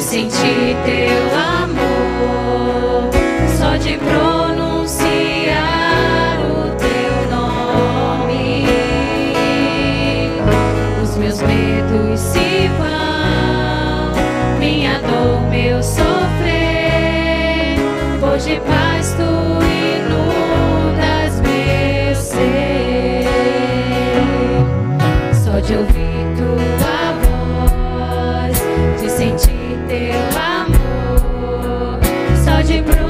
de sentir teu amor, só de pronunciar o teu nome. Os meus medos se vão, minha dor, meu sofrer, hoje paz tu inundas meu ser. Só de ouvir tua voz, de